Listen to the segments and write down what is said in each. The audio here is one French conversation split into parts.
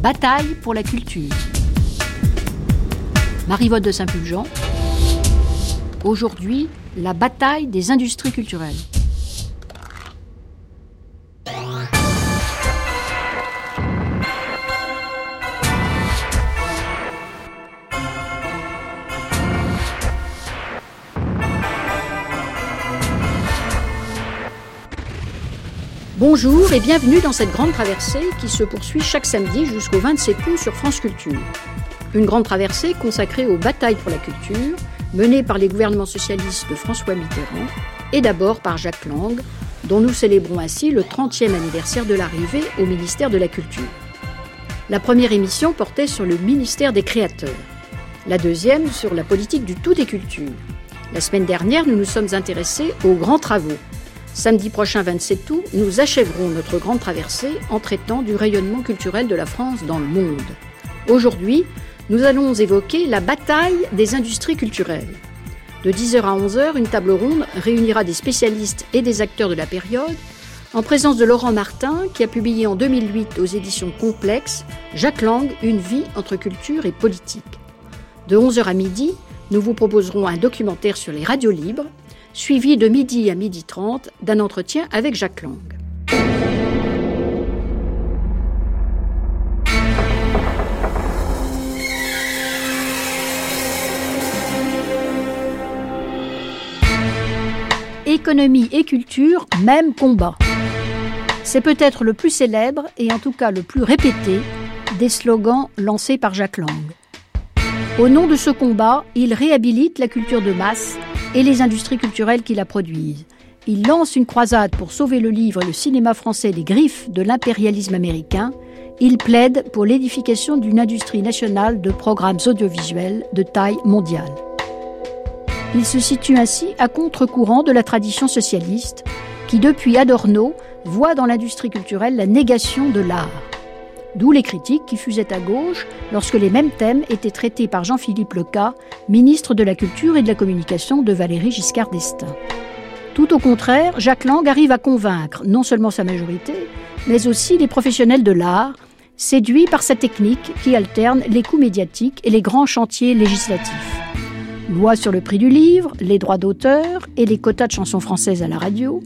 bataille pour la culture. Marie-Vote de Saint-Pulgent. Aujourd'hui, la bataille des industries culturelles. Bonjour et bienvenue dans cette grande traversée qui se poursuit chaque samedi jusqu'au 27 août sur France Culture. Une grande traversée consacrée aux batailles pour la culture, menée par les gouvernements socialistes de François Mitterrand et d'abord par Jacques Lang, dont nous célébrons ainsi le 30e anniversaire de l'arrivée au ministère de la Culture. La première émission portait sur le ministère des Créateurs, la deuxième sur la politique du tout des cultures. La semaine dernière, nous nous sommes intéressés aux grands travaux Samedi prochain 27 août, nous achèverons notre grande traversée en traitant du rayonnement culturel de la France dans le monde. Aujourd'hui, nous allons évoquer la bataille des industries culturelles. De 10h à 11h, une table ronde réunira des spécialistes et des acteurs de la période, en présence de Laurent Martin, qui a publié en 2008 aux éditions Complexes Jacques Lang, Une vie entre culture et politique. De 11h à midi, nous vous proposerons un documentaire sur les radios libres, suivi de midi à midi 30 d'un entretien avec Jacques Lang. Économie et culture, même combat. C'est peut-être le plus célèbre et en tout cas le plus répété des slogans lancés par Jacques Lang. Au nom de ce combat, il réhabilite la culture de masse et les industries culturelles qui la produisent. Il lance une croisade pour sauver le livre et le cinéma français des griffes de l'impérialisme américain. Il plaide pour l'édification d'une industrie nationale de programmes audiovisuels de taille mondiale. Il se situe ainsi à contre-courant de la tradition socialiste, qui depuis Adorno voit dans l'industrie culturelle la négation de l'art. D'où les critiques qui fusaient à gauche lorsque les mêmes thèmes étaient traités par Jean-Philippe Leca, ministre de la Culture et de la Communication de Valéry Giscard d'Estaing. Tout au contraire, Jacques Lang arrive à convaincre non seulement sa majorité, mais aussi les professionnels de l'art, séduits par sa technique qui alterne les coûts médiatiques et les grands chantiers législatifs. Loi sur le prix du livre, les droits d'auteur et les quotas de chansons françaises à la radio,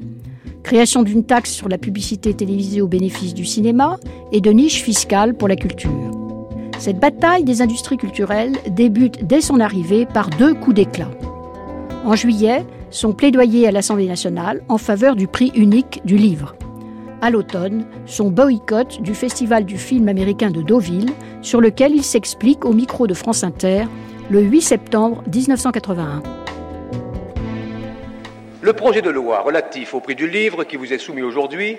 création d'une taxe sur la publicité télévisée au bénéfice du cinéma et de niches fiscales pour la culture. Cette bataille des industries culturelles débute dès son arrivée par deux coups d'éclat. En juillet, son plaidoyer à l'Assemblée nationale en faveur du prix unique du livre. À l'automne, son boycott du Festival du film américain de Deauville, sur lequel il s'explique au micro de France Inter le 8 septembre 1981. Le projet de loi relatif au prix du livre qui vous est soumis aujourd'hui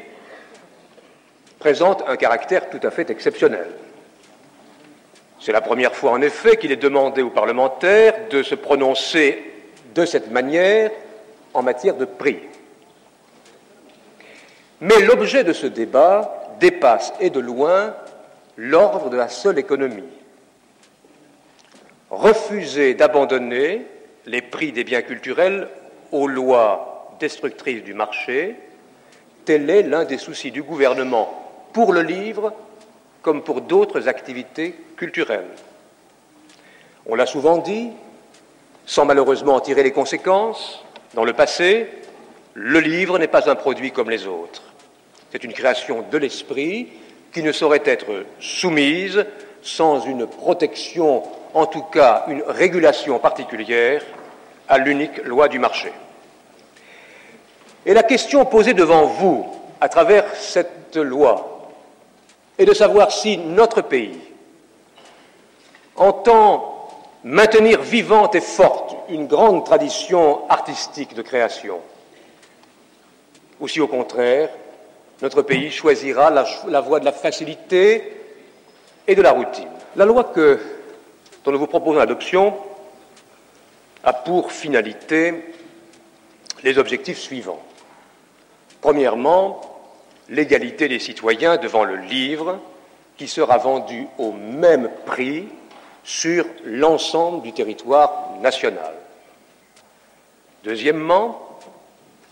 présente un caractère tout à fait exceptionnel. C'est la première fois, en effet, qu'il est demandé aux parlementaires de se prononcer de cette manière en matière de prix. Mais l'objet de ce débat dépasse et de loin l'ordre de la seule économie. Refuser d'abandonner les prix des biens culturels aux lois destructrices du marché, tel est l'un des soucis du gouvernement pour le livre comme pour d'autres activités culturelles. On l'a souvent dit, sans malheureusement en tirer les conséquences, dans le passé, le livre n'est pas un produit comme les autres. C'est une création de l'esprit qui ne saurait être soumise sans une protection, en tout cas une régulation particulière, à l'unique loi du marché. Et la question posée devant vous, à travers cette loi, est de savoir si notre pays entend maintenir vivante et forte une grande tradition artistique de création, ou si au contraire, notre pays choisira la, voie de la facilité et de la routine. La loi dont nous vous proposons l'adoption a pour finalité les objectifs suivants. Premièrement, l'égalité des citoyens devant le livre qui sera vendu au même prix sur l'ensemble du territoire national. Deuxièmement,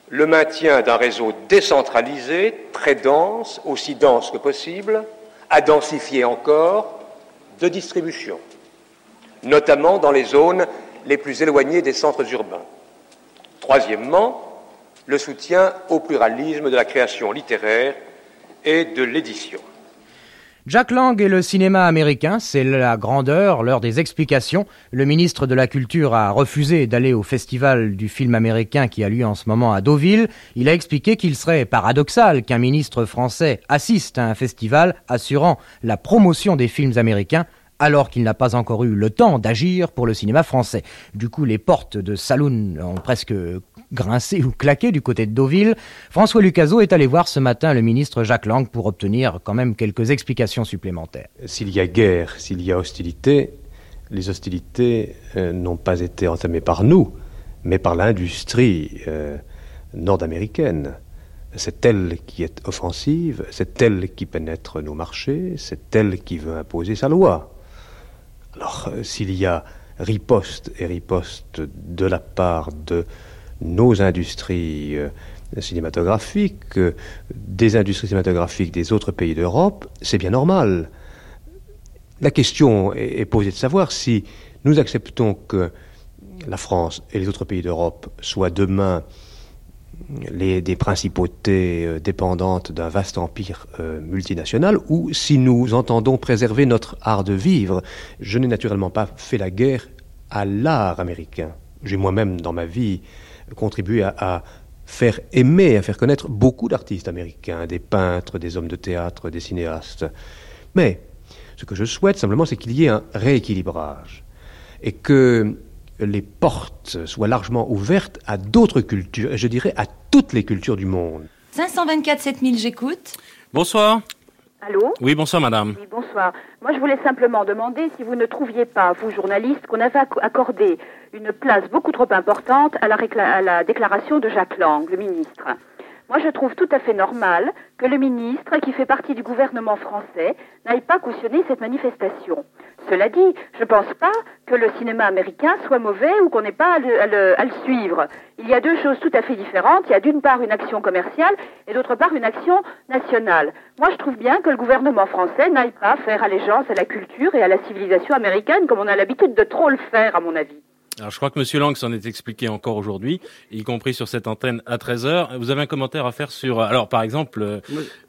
le maintien d'un réseau décentralisé, très dense, aussi dense que possible, à densifier encore de distribution, notamment dans les zones les plus éloignées des centres urbains. Troisièmement, le soutien au pluralisme de la création littéraire et de l'édition. Jack Lang et le cinéma américain, c'est la grandeur, l'heure des explications. Le ministre de la Culture a refusé d'aller au festival du film américain qui a lieu en ce moment à Deauville. Il a expliqué qu'il serait paradoxal qu'un ministre français assiste à un festival assurant la promotion des films américains alors qu'il n'a pas encore eu le temps d'agir pour le cinéma français. Du coup, les portes de Saloon ont presque grincé ou claqué du côté de Deauville. François Lucaso est allé voir ce matin le ministre Jacques Lang pour obtenir quand même quelques explications supplémentaires. S'il y a guerre, s'il y a hostilité, les hostilités euh, n'ont pas été entamées par nous, mais par l'industrie euh, nord-américaine. C'est elle qui est offensive, c'est elle qui pénètre nos marchés, c'est elle qui veut imposer sa loi. Alors, euh, s'il y a riposte et riposte de la part de nos industries euh, cinématographiques, euh, des industries cinématographiques des autres pays d'Europe, c'est bien normal. La question est posée de savoir si nous acceptons que la France et les autres pays d'Europe soient demain des principautés euh, dépendantes d'un vaste empire euh, multinational, ou si nous entendons préserver notre art de vivre. Je n'ai naturellement pas fait la guerre à l'art américain. J'ai moi-même, dans ma vie, contribué à, à, faire aimer, à faire connaître beaucoup d'artistes américains, des peintres, des hommes de théâtre, des cinéastes. Mais ce que je souhaite simplement, c'est qu'il y ait un rééquilibrage et que les portes soient largement ouvertes à d'autres cultures, et je dirais à toutes les cultures du monde. 524 7000, j'écoute. Bonsoir. Allô? Oui, bonsoir madame. Oui, bonsoir. Moi, je voulais simplement demander si vous ne trouviez pas, vous journalistes, qu'on avait accordé une place beaucoup trop importante à la, à la déclaration de Jacques Lang, le ministre. Moi, je trouve tout à fait normal que le ministre, qui fait partie du gouvernement français, n'aille pas cautionner cette manifestation. Cela dit, je ne pense pas que le cinéma américain soit mauvais ou qu'on n'ait pas à le, suivre. Il y a deux choses tout à fait différentes. Il y a d'une part une action commerciale et d'autre part une action nationale. Moi, je trouve bien que le gouvernement français n'aille pas faire allégeance à la culture et à la civilisation américaine comme on a l'habitude de trop le faire, à mon avis. Alors, je crois que M. Lang s'en est expliqué encore aujourd'hui, y compris sur cette antenne à 13h. Vous avez un commentaire à faire sur, alors par exemple,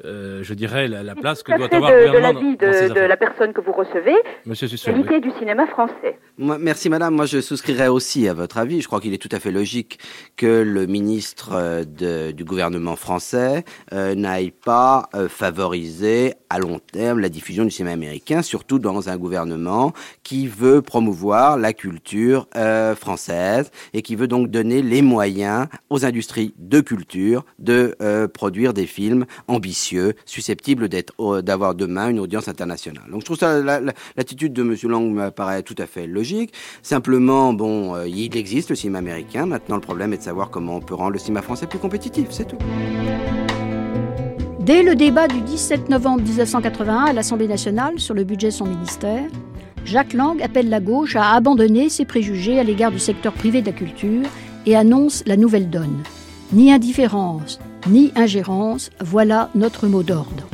euh, je dirais la, la place que doit avoir de, le gouvernement de l'avis de, de la personne que vous recevez, Monsieur qualité du cinéma français. Moi, merci Madame, moi je souscrirais aussi à votre avis. Je crois qu'il est tout à fait logique que le ministre de, du gouvernement français euh, n'aille pas euh, favoriser à long terme la diffusion du cinéma américain, surtout dans un gouvernement qui veut promouvoir la culture euh, française et qui veut donc donner les moyens aux industries de culture de euh, produire des films ambitieux, susceptibles d'être euh, d'avoir demain une audience internationale. Donc je trouve ça l'attitude la, de Monsieur Lang me paraît tout à fait logique. Simplement, bon, euh, il existe le cinéma américain. Maintenant, le problème est de savoir comment on peut rendre le cinéma français plus compétitif, c'est tout. Dès le débat du 17 novembre 1981 à l'Assemblée nationale sur le budget de son ministère, Jacques Lang appelle la gauche à abandonner ses préjugés à l'égard du secteur privé de la culture et annonce la nouvelle donne. Ni indifférence, ni ingérence, voilà notre mot d'ordre.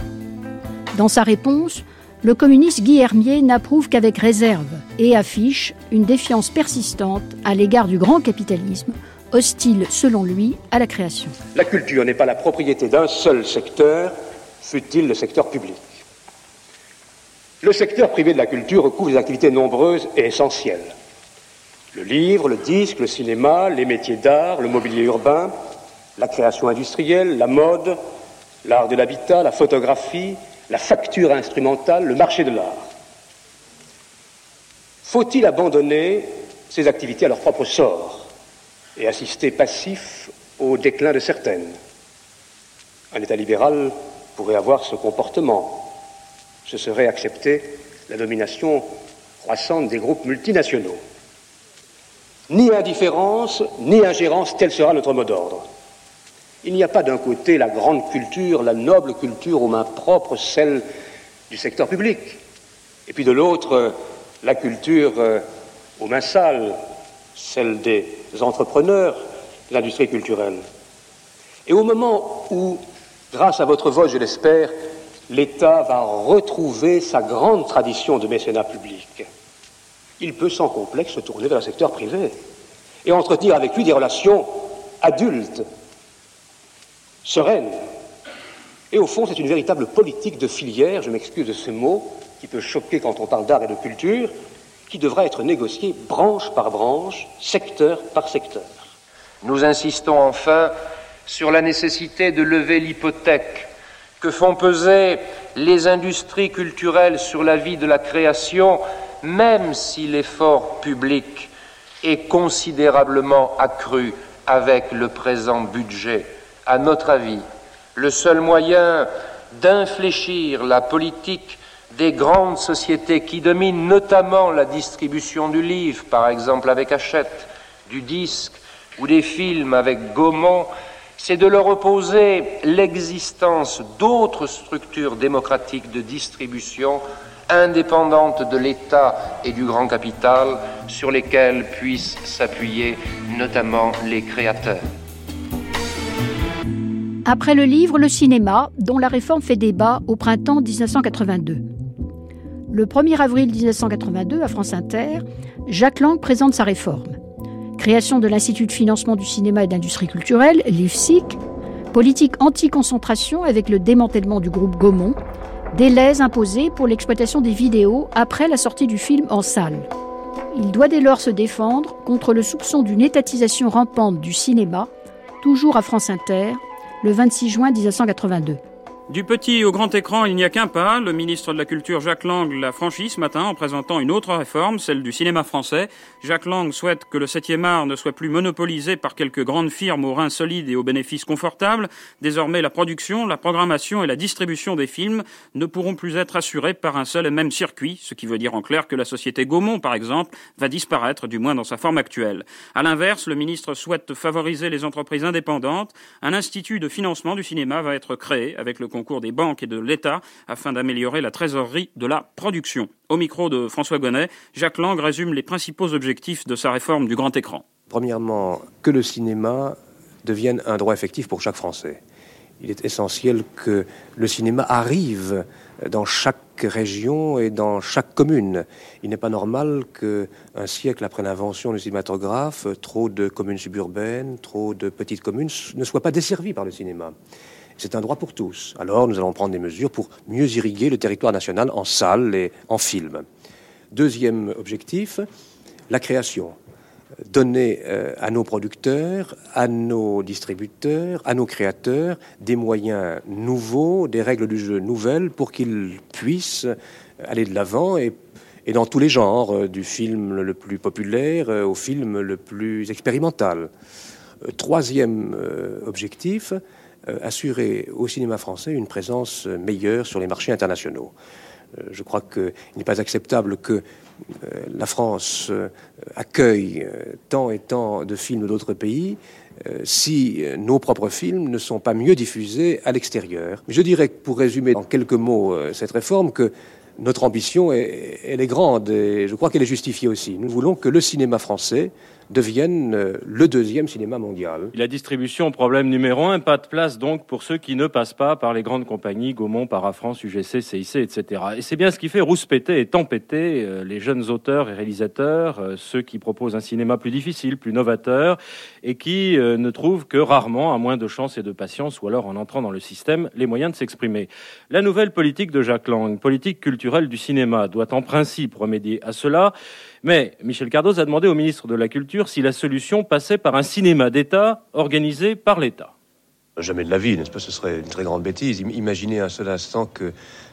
Dans sa réponse, le communiste Guy Hermier n'approuve qu'avec réserve et affiche une défiance persistante à l'égard du grand capitalisme, hostile, selon lui, à la création. La culture n'est pas la propriété d'un seul secteur, fût-il le secteur public. Le secteur privé de la culture recouvre des activités nombreuses et essentielles. Le livre, le disque, le cinéma, les métiers d'art, le mobilier urbain, la création industrielle, la mode, l'art de l'habitat, la photographie, la facture instrumentale, le marché de l'art. Faut-il abandonner ces activités à leur propre sort et assister passif au déclin de certaines? Un État libéral pourrait avoir ce comportement ce serait accepter la domination croissante des groupes multinationaux. Ni indifférence, ni ingérence, tel sera notre mot d'ordre. Il n'y a pas d'un côté la grande culture, la noble culture aux mains propres, celle du secteur public, et puis de l'autre, la culture aux mains sales, celle des entrepreneurs, de l'industrie culturelle. Et au moment où, grâce à votre vote, je l'espère, l'État va retrouver sa grande tradition de mécénat public. Il peut sans complexe se tourner vers le secteur privé et entretenir avec lui des relations adultes, sereines. Et au fond, c'est une véritable politique de filière, je m'excuse de ce mot, qui peut choquer quand on parle d'art et de culture, qui devra être négociée branche par branche, secteur par secteur. Nous insistons enfin sur la nécessité de lever l'hypothèque que font peser les industries culturelles sur la vie de la création, même si l'effort public est considérablement accru avec le présent budget. À notre avis, le seul moyen d'infléchir la politique des grandes sociétés qui dominent notamment la distribution du livre, par exemple avec Hachette, du disque ou des films avec Gaumont, c'est de leur opposer l'existence d'autres structures démocratiques de distribution indépendantes de l'État et du grand capital sur lesquelles puissent s'appuyer notamment les créateurs. Après le livre, le cinéma, dont la réforme fait débat au printemps 1982. Le 1er avril 1982, à France Inter, Jacques Lang présente sa réforme. Création de l'Institut de financement du cinéma et d'industrie culturelle, l'IFSIC, politique anti-concentration avec le démantèlement du groupe Gaumont, délais imposés pour l'exploitation des vidéos après la sortie du film en salle. Il doit dès lors se défendre contre le soupçon d'une étatisation rampante du cinéma, toujours à France Inter, le 26 juin 1982. Du petit au grand écran, il n'y a qu'un pas. Le ministre de la Culture, Jacques Lang, l'a franchi ce matin en présentant une autre réforme, celle du cinéma français. Jacques Lang souhaite que le 7e art ne soit plus monopolisé par quelques grandes firmes aux reins solides et aux bénéfices confortables. Désormais, la production, la programmation et la distribution des films ne pourront plus être assurées par un seul et même circuit, ce qui veut dire en clair que la société Gaumont, par exemple, va disparaître, du moins dans sa forme actuelle. À l'inverse, le ministre souhaite favoriser les entreprises indépendantes. Un institut de financement du cinéma va être créé avec le concours des banques et de l'État afin d'améliorer la trésorerie de la production. Au micro de François Gonnet, Jacques Lang résume les principaux objectifs de sa réforme du grand écran. Premièrement, que le cinéma devienne un droit effectif pour chaque Français. Il est essentiel que le cinéma arrive dans chaque région et dans chaque commune. Il n'est pas normal qu'un siècle après l'invention du cinématographe, trop de communes suburbaines, trop de petites communes ne soient pas desservies par le cinéma. C'est un droit pour tous. Alors nous allons prendre des mesures pour mieux irriguer le territoire national en salles et en films. Deuxième objectif, la création. Donner euh, à nos producteurs, à nos distributeurs, à nos créateurs des moyens nouveaux, des règles du jeu nouvelles pour qu'ils puissent aller de l'avant et, et, dans tous les genres, euh, du film le plus populaire euh, au film le plus expérimental. Troisième objectif, assurer au cinéma français une présence meilleure sur les marchés internationaux. Euh, je crois qu'il n'est pas acceptable que euh, la France accueille tant et tant de films d'autres pays si nos propres films ne sont pas mieux diffusés à l'extérieur. Je dirais, pour résumer en quelques mots cette réforme, que notre ambition, elle est grande et je crois qu'elle est justifiée aussi. Nous voulons que le cinéma français devienne euh, le deuxième cinéma mondial. La distribution, problème numéro un, pas de place donc pour ceux qui ne passent pas par les grandes compagnies, Gaumont, Parafrance, UGC, CIC, etc. Et c'est bien ce qui fait rouspéter et tempêter euh, les jeunes auteurs et réalisateurs, euh, ceux qui proposent un cinéma plus difficile, plus novateur, et qui ne trouvent que rarement, à moins de chance et de patience, ou alors en entrant dans le système, les moyens de s'exprimer. La nouvelle politique de Jacques Lang, politique culturelle du cinéma, doit en principe remédier à cela. Mais Michel Cardoz a demandé au ministre de la Culture si la solution passait par un cinéma d'État organisé par l'État. Jamais de la vie, n'est-ce pas? Ce serait une très grande bêtise. Imaginez un seul instant que,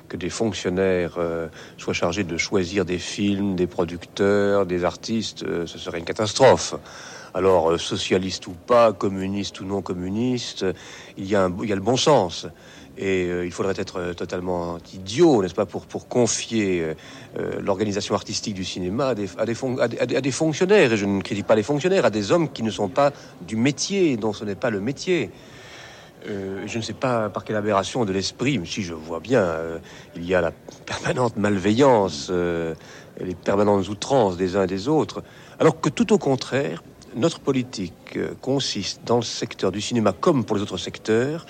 que des fonctionnaires euh, soient chargés de choisir des films, des producteurs, des artistes. Euh, ce serait une catastrophe. Alors, euh, socialiste ou pas, communiste ou non communiste, il y a le bon sens. Et euh, il faudrait être euh, totalement idiot, n'est-ce pas, pour, confier euh, l'organisation artistique du cinéma à, des, fonctionnaires. Et je ne critique pas les fonctionnaires, à des hommes qui ne sont pas du métier, dont ce n'est pas le métier. je ne sais pas par quelle aberration de l'esprit, mais si je vois bien, il y a la permanente malveillance, les permanentes outrances des uns et des autres. Alors que tout au contraire, notre politique consiste dans le secteur du cinéma comme pour les autres secteurs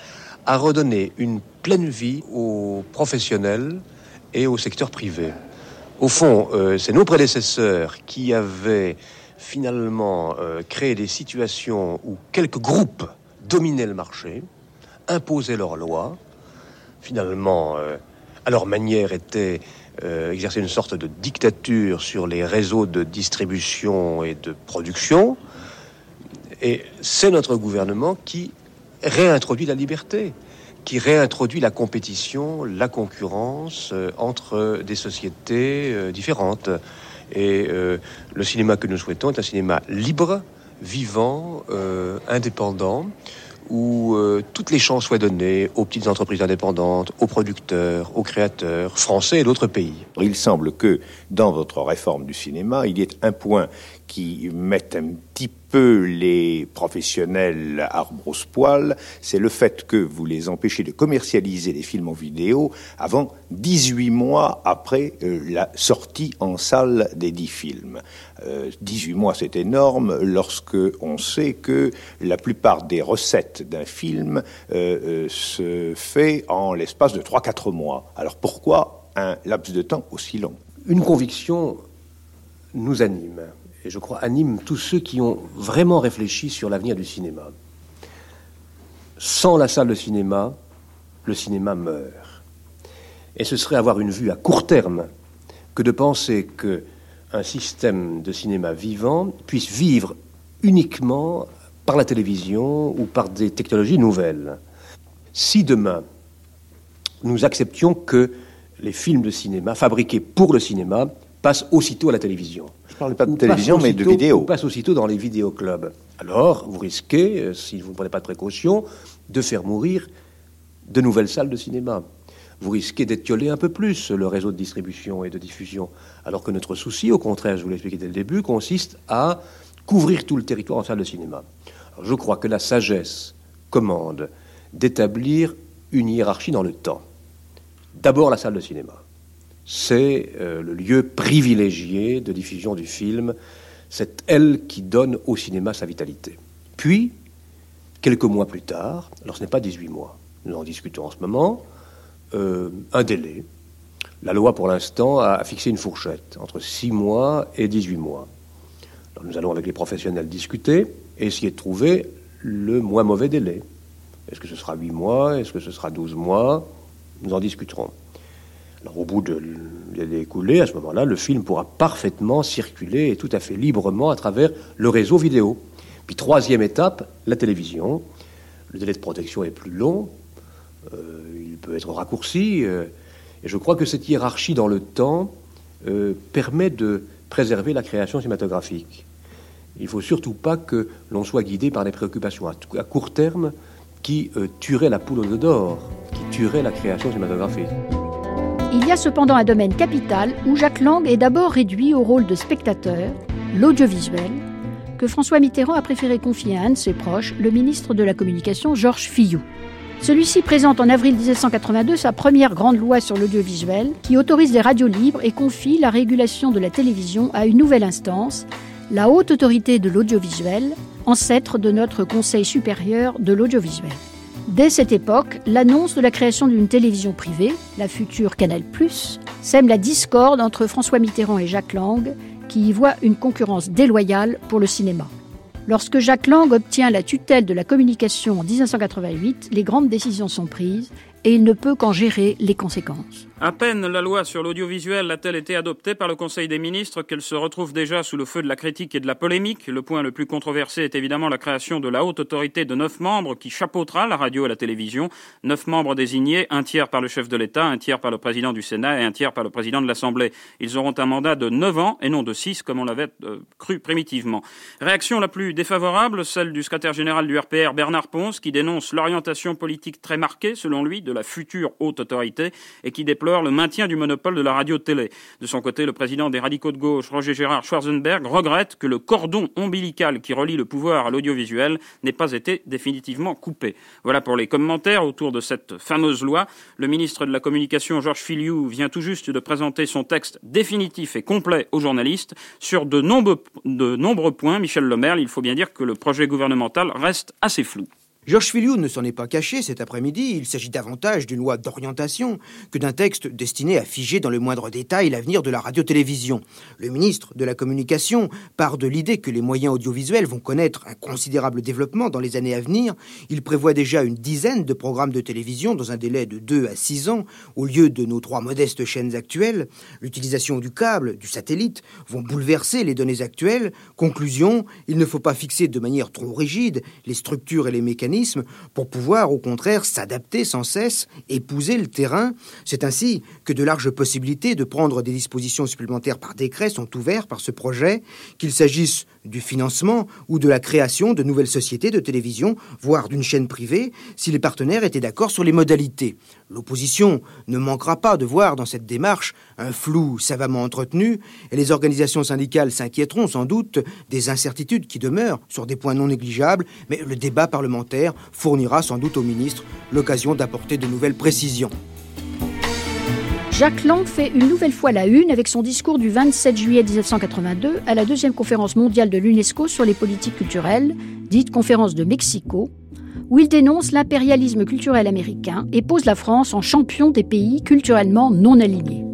à redonner une pleine vie aux professionnels et au secteur privé. Au fond, euh, c'est nos prédécesseurs qui avaient finalement euh, créé des situations où quelques groupes dominaient le marché, imposaient leurs lois, finalement, euh, à leur manière, étaient exercer une sorte de dictature sur les réseaux de distribution et de production. Et c'est notre gouvernement qui réintroduit la liberté qui réintroduit la compétition, la concurrence euh, entre des sociétés euh, différentes. Et euh, le cinéma que nous souhaitons est un cinéma libre, vivant, indépendant, où toutes les chances soient données aux petites entreprises indépendantes, aux producteurs, aux créateurs français et d'autres pays. Il semble que dans votre réforme du cinéma, il y ait un point qui met un petit peu les professionnels arbre au poil, c'est le fait que vous les empêchez de commercialiser les films en vidéo avant 18 mois après euh, la sortie en salle des 10 films. 18 euh, mois, c'est énorme lorsque on sait que la plupart des recettes d'un film euh, se fait en l'espace de 3-4 mois. Alors pourquoi un laps de temps aussi long? Une conviction nous anime et je crois anime tous ceux qui ont vraiment réfléchi sur l'avenir du cinéma. Sans la salle de cinéma, le cinéma meurt. Et ce serait avoir une vue à court terme que de penser que un système de cinéma vivant puisse vivre uniquement par la télévision ou par des technologies nouvelles. Si demain nous acceptions que les films de cinéma fabriqués pour le cinéma passent aussitôt à la télévision, ne parle pas de télévision, mais de vidéo. passe aussitôt dans les vidéoclubs. Alors, vous risquez, euh, si vous ne prenez pas de précaution, de faire mourir de nouvelles salles de cinéma. Vous risquez d'étioler un peu plus le réseau de distribution et de diffusion. Alors que notre souci, au contraire, je vous l'ai expliqué dès le début, consiste à couvrir tout le territoire en salles de cinéma. je crois que la sagesse commande d'établir une hiérarchie dans le temps. D'abord la salle de cinéma c'est euh, le lieu privilégié de diffusion du film. C'est elle qui donne au cinéma sa vitalité. Puis, quelques mois plus tard, alors ce n'est pas 18 mois, nous en discutons en ce moment, euh, un délai. La loi, pour l'instant, a fixé une fourchette entre 6 mois et 18 mois. nous allons, avec les professionnels, discuter et essayer de trouver le moins mauvais délai. Est-ce que ce sera 8 mois? Est-ce que ce sera 12 mois? Nous en discuterons. Alors, au bout de l'année écoulée, à ce moment-là, le film pourra parfaitement circuler et tout à fait librement à travers le réseau vidéo. Puis, troisième étape, la télévision. Le délai de protection est plus long, euh, peut être raccourci, euh, et je crois que cette hiérarchie dans le temps euh, permet de préserver la création cinématographique. Il ne faut surtout pas que l'on soit guidé par des préoccupations à, court terme qui tueraient la poule d'or, qui tueraient la création cinématographique. Il y a cependant un domaine capital où Jacques Lang est d'abord réduit au rôle de spectateur, l'audiovisuel, que François Mitterrand a préféré confier à un de ses proches, le ministre de la Communication Georges Fillou. Celui-ci présente en avril 1982 sa première grande loi sur l'audiovisuel qui autorise les radios libres et confie la régulation de la télévision à une nouvelle instance, la Haute Autorité de l'Audiovisuel, ancêtre de notre Conseil supérieur de l'audiovisuel. Dès cette époque, l'annonce de la création d'une télévision privée, la future Canal+, sème la discorde entre François Mitterrand et Jacques Lang, qui y voit une concurrence déloyale pour le cinéma. Lorsque Jacques Lang obtient la tutelle de la communication en 1988, les grandes décisions sont prises et il ne peut qu'en gérer les conséquences. À peine la loi sur l'audiovisuel a-t-elle été adoptée par le Conseil des ministres qu'elle se retrouve déjà sous le feu de la critique et de la polémique. Le point le plus controversé est évidemment la création de la haute autorité de neuf membres qui chapeautera la radio et la télévision. Neuf membres désignés, un tiers par le chef de l'État, un tiers par le président du Sénat et un tiers par le président de l'Assemblée. Ils auront un mandat de neuf ans et non de six comme on l'avait euh, cru primitivement. Réaction la plus défavorable, celle du secrétaire général du RPR Bernard Ponce qui dénonce l'orientation politique très marquée, selon lui, de la future haute autorité et qui déplore le maintien du monopole de la radio-télé. De son côté, le président des radicaux de gauche, Roger Gérard Schwarzenberg, regrette que le cordon ombilical qui relie le pouvoir à l'audiovisuel n'ait pas été définitivement coupé. Voilà pour les commentaires autour de cette fameuse loi. Le ministre de la Communication, Georges Filiou, vient tout juste de présenter son texte définitif et complet aux journalistes. Sur de nombreux, points, Michel Lemaire, il faut bien dire que le projet gouvernemental reste assez flou. Georges Filiou ne s'en est pas caché cet après-midi, il s'agit davantage d'une loi d'orientation que d'un texte destiné à figer dans le moindre détail l'avenir de la radio-télévision. Le ministre de la Communication part de l'idée que les moyens audiovisuels vont connaître un considérable développement dans les années à venir. Il prévoit déjà une dizaine de programmes de télévision dans un délai de 2 à 6 ans, au lieu de nos trois modestes chaînes actuelles. L'utilisation du câble, du satellite, vont bouleverser les données actuelles. Conclusion, il ne faut pas fixer de manière trop rigide les structures et les mécanismes pour pouvoir au contraire s'adapter sans cesse, épouser le terrain. C'est ainsi que de larges possibilités de prendre des dispositions supplémentaires par décret sont ouvertes par ce projet, qu'il s'agisse du financement ou de la création de nouvelles sociétés de télévision, voire d'une chaîne privée, si les partenaires étaient d'accord sur les modalités. L'opposition ne manquera pas de voir dans cette démarche un flou savamment entretenu, et les organisations syndicales s'inquiéteront sans doute des incertitudes qui demeurent sur des points non négligeables, mais le débat parlementaire fournira sans doute au ministre l'occasion d'apporter de nouvelles précisions. Jacques Lang fait une nouvelle fois la une avec son discours du 27 juillet 1982 à la deuxième conférence mondiale de l'UNESCO sur les politiques culturelles, dite conférence de Mexico, où il dénonce l'impérialisme culturel américain et pose la France en champion des pays culturellement non alignés.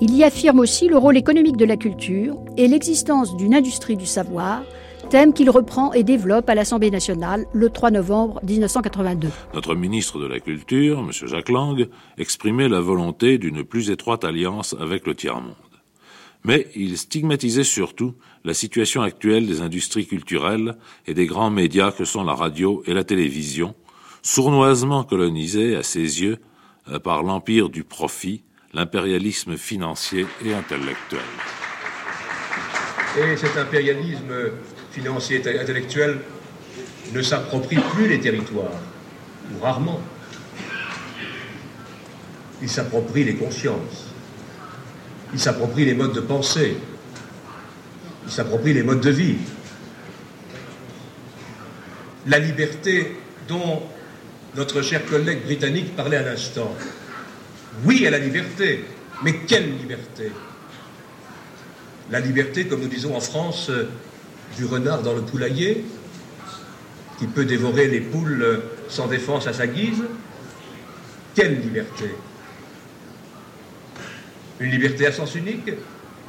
Il y affirme aussi le rôle économique de la culture et l'existence d'une industrie du savoir thème qu'il reprend et développe à l'Assemblée nationale le 3 novembre 1982. Notre ministre de la Culture, M. Jacques Lang, exprimait la volonté d'une plus étroite alliance avec le tiers-monde. Mais il stigmatisait surtout la situation actuelle des industries culturelles et des grands médias que sont la radio et la télévision, sournoisement colonisés à ses yeux euh, par l'empire du profit, l'impérialisme financier et intellectuel. Et cet impérialisme financier et intellectuel ne s'approprie plus les territoires, ou rarement. Il s'approprie les consciences, il s'approprie les modes de pensée, il s'approprie les modes de vie. La liberté dont notre cher collègue britannique parlait à l'instant. Oui à la liberté, mais quelle liberté? La liberté, comme nous disons en France, du renard dans le poulailler, qui peut dévorer les poules sans défense à sa guise. Quelle liberté? Une liberté à sens unique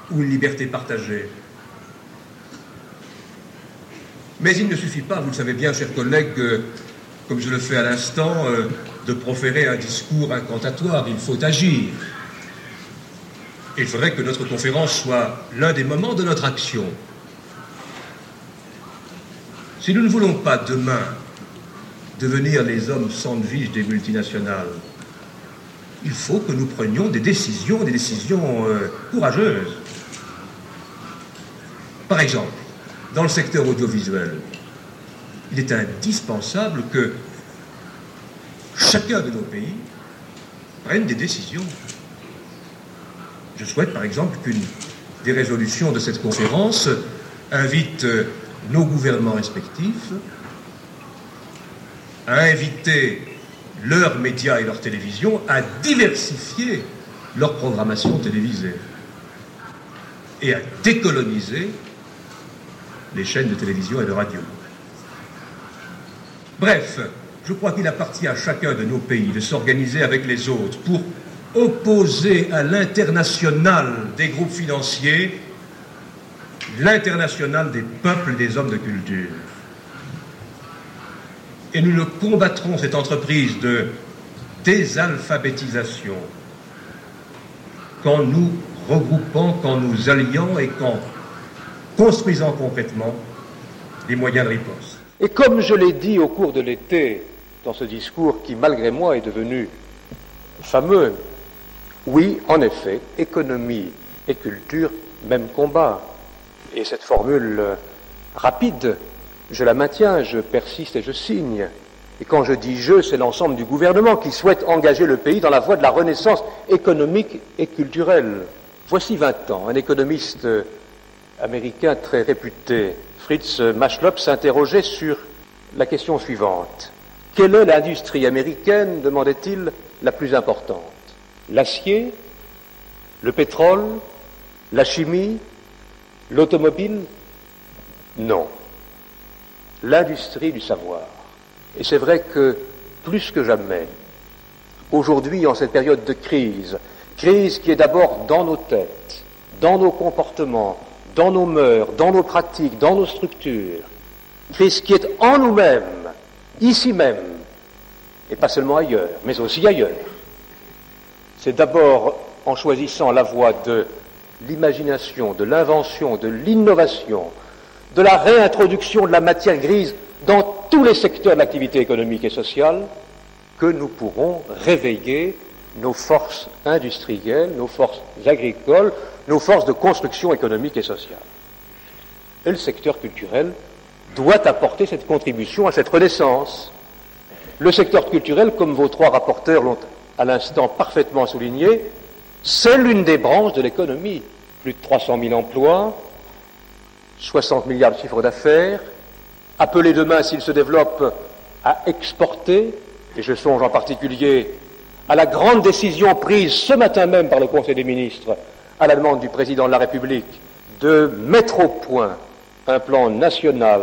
ou une liberté partagée? Mais il ne suffit pas, vous le savez bien, chers collègues, comme je le fais à l'instant, euh, de proférer un discours incantatoire. Il faut agir. Il faudrait que notre conférence soit l'un des moments de notre action. Si nous ne voulons pas demain devenir les hommes sandwich des multinationales, il faut que nous prenions des décisions, des décisions euh, courageuses. Par exemple, dans le secteur audiovisuel, il est indispensable que chacun de nos pays prenne des décisions. Je souhaite par exemple qu'une des résolutions de cette conférence invite euh, nos gouvernements respectifs à inviter leurs médias et leurs télévisions à diversifier leur programmation télévisée et à décoloniser les chaînes de télévision et de radio. Bref, je crois qu'il appartient à chacun de nos pays de s'organiser avec les autres pour opposer à l'international des groupes financiers l'international des peuples et des hommes de culture. Et nous ne combattrons cette entreprise de désalphabétisation qu'en nous regroupant, qu'en nous alliant et qu'en construisant concrètement des moyens de riposte. Et comme je l'ai dit au cours de l'été, dans ce discours qui, malgré moi, est devenu fameux, oui, en effet, économie et culture, même combat. Et cette formule euh, rapide, je la maintiens, je persiste et je signe. Et quand je dis je, c'est l'ensemble du gouvernement qui souhaite engager le pays dans la voie de la renaissance économique et culturelle. Voici 20 ans, un économiste américain très réputé, Fritz Machlop, s'interrogeait sur la question suivante. Quelle est l'industrie américaine, demandait-il, la plus importante? L'acier Le pétrole La chimie L'automobile? Non. L'industrie du savoir. Et c'est vrai que plus que jamais, aujourd'hui, en cette période de crise, crise qui est d'abord dans nos têtes, dans nos comportements, dans nos mœurs, dans nos pratiques, dans nos structures, crise qui est en nous-mêmes, ici même, et pas seulement ailleurs, mais aussi ailleurs. C'est d'abord en choisissant la voie de l'imagination, de l'invention, de l'innovation, de la réintroduction de la matière grise dans tous les secteurs de l'activité économique et sociale, que nous pourrons réveiller nos forces industrielles, nos forces agricoles, nos forces de construction économique et sociale. Et le secteur culturel doit apporter cette contribution à cette renaissance. Le secteur culturel, comme vos trois rapporteurs l'ont à l'instant parfaitement souligné, c'est l'une des branches de l'économie. Plus de 300 000 emplois, 60 milliards de chiffre d'affaires, appelé demain, s'il se développe, à exporter, et je songe en particulier à la grande décision prise ce matin même par le Conseil des ministres, à la demande du Président de la République, de mettre au point un plan national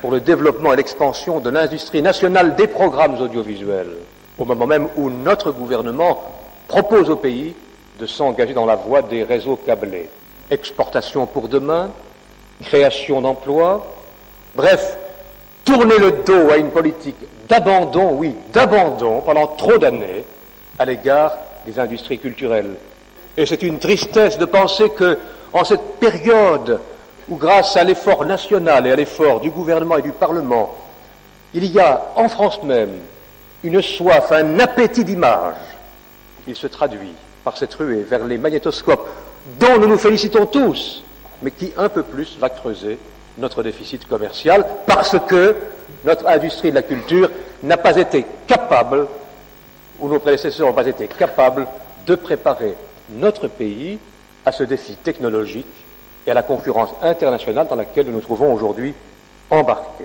pour le développement et l'expansion de l'industrie nationale des programmes audiovisuels, au moment même où notre gouvernement propose au pays de s'engager dans la voie des réseaux câblés. Exportation pour demain, création d'emplois, bref, tourner le dos à une politique d'abandon, oui, d'abandon pendant trop d'années à l'égard des industries culturelles. Et c'est une tristesse de penser que, en cette période où, grâce à l'effort national et à l'effort du gouvernement et du Parlement, il y a en France même une soif, un appétit d'image, il se traduit par cette ruée vers les magnétoscopes dont nous nous félicitons tous, mais qui un peu plus va creuser notre déficit commercial parce que notre industrie de la culture n'a pas été capable, ou nos prédécesseurs n'ont pas été capables, de préparer notre pays à ce défi technologique et à la concurrence internationale dans laquelle nous nous trouvons aujourd'hui embarqués.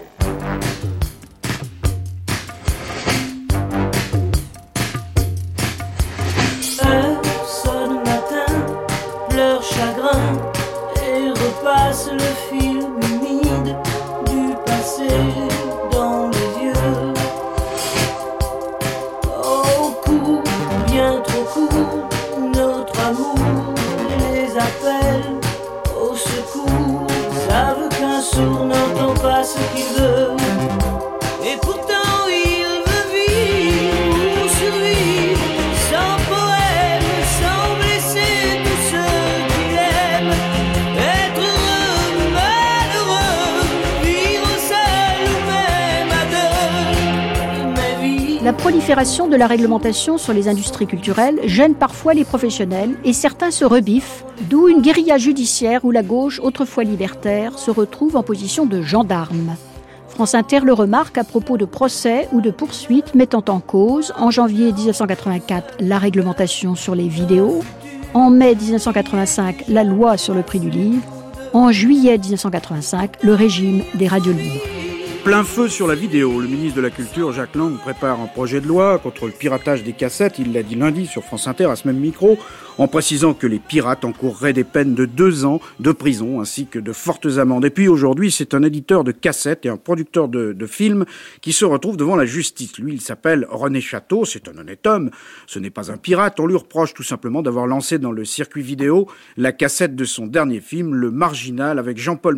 Prolifération de la réglementation sur les industries culturelles gêne parfois les professionnels et certains se rebiffent, d'où une guérilla judiciaire où la gauche, autrefois libertaire, se retrouve en position de gendarme. France Inter le remarque à propos de procès ou de poursuites mettant en cause, en janvier 1984, la réglementation sur les vidéos, en mai 1985, la loi sur le prix du livre, en juillet 1985, le régime des radios libres. Plein feu sur la vidéo. Le ministre de la Culture, Jacques Lang, prépare un projet de loi contre le piratage des cassettes. Il l'a dit lundi sur France Inter à ce même micro en précisant que les pirates encourraient des peines de deux ans de prison ainsi que de fortes amendes. Et puis aujourd'hui, c'est un éditeur de cassettes et un producteur de, de films qui se retrouve devant la justice. Lui, il s'appelle René Château, c'est un honnête homme, ce n'est pas un pirate. On lui reproche tout simplement d'avoir lancé dans le circuit vidéo la cassette de son dernier film, Le Marginal, avec Jean-Paul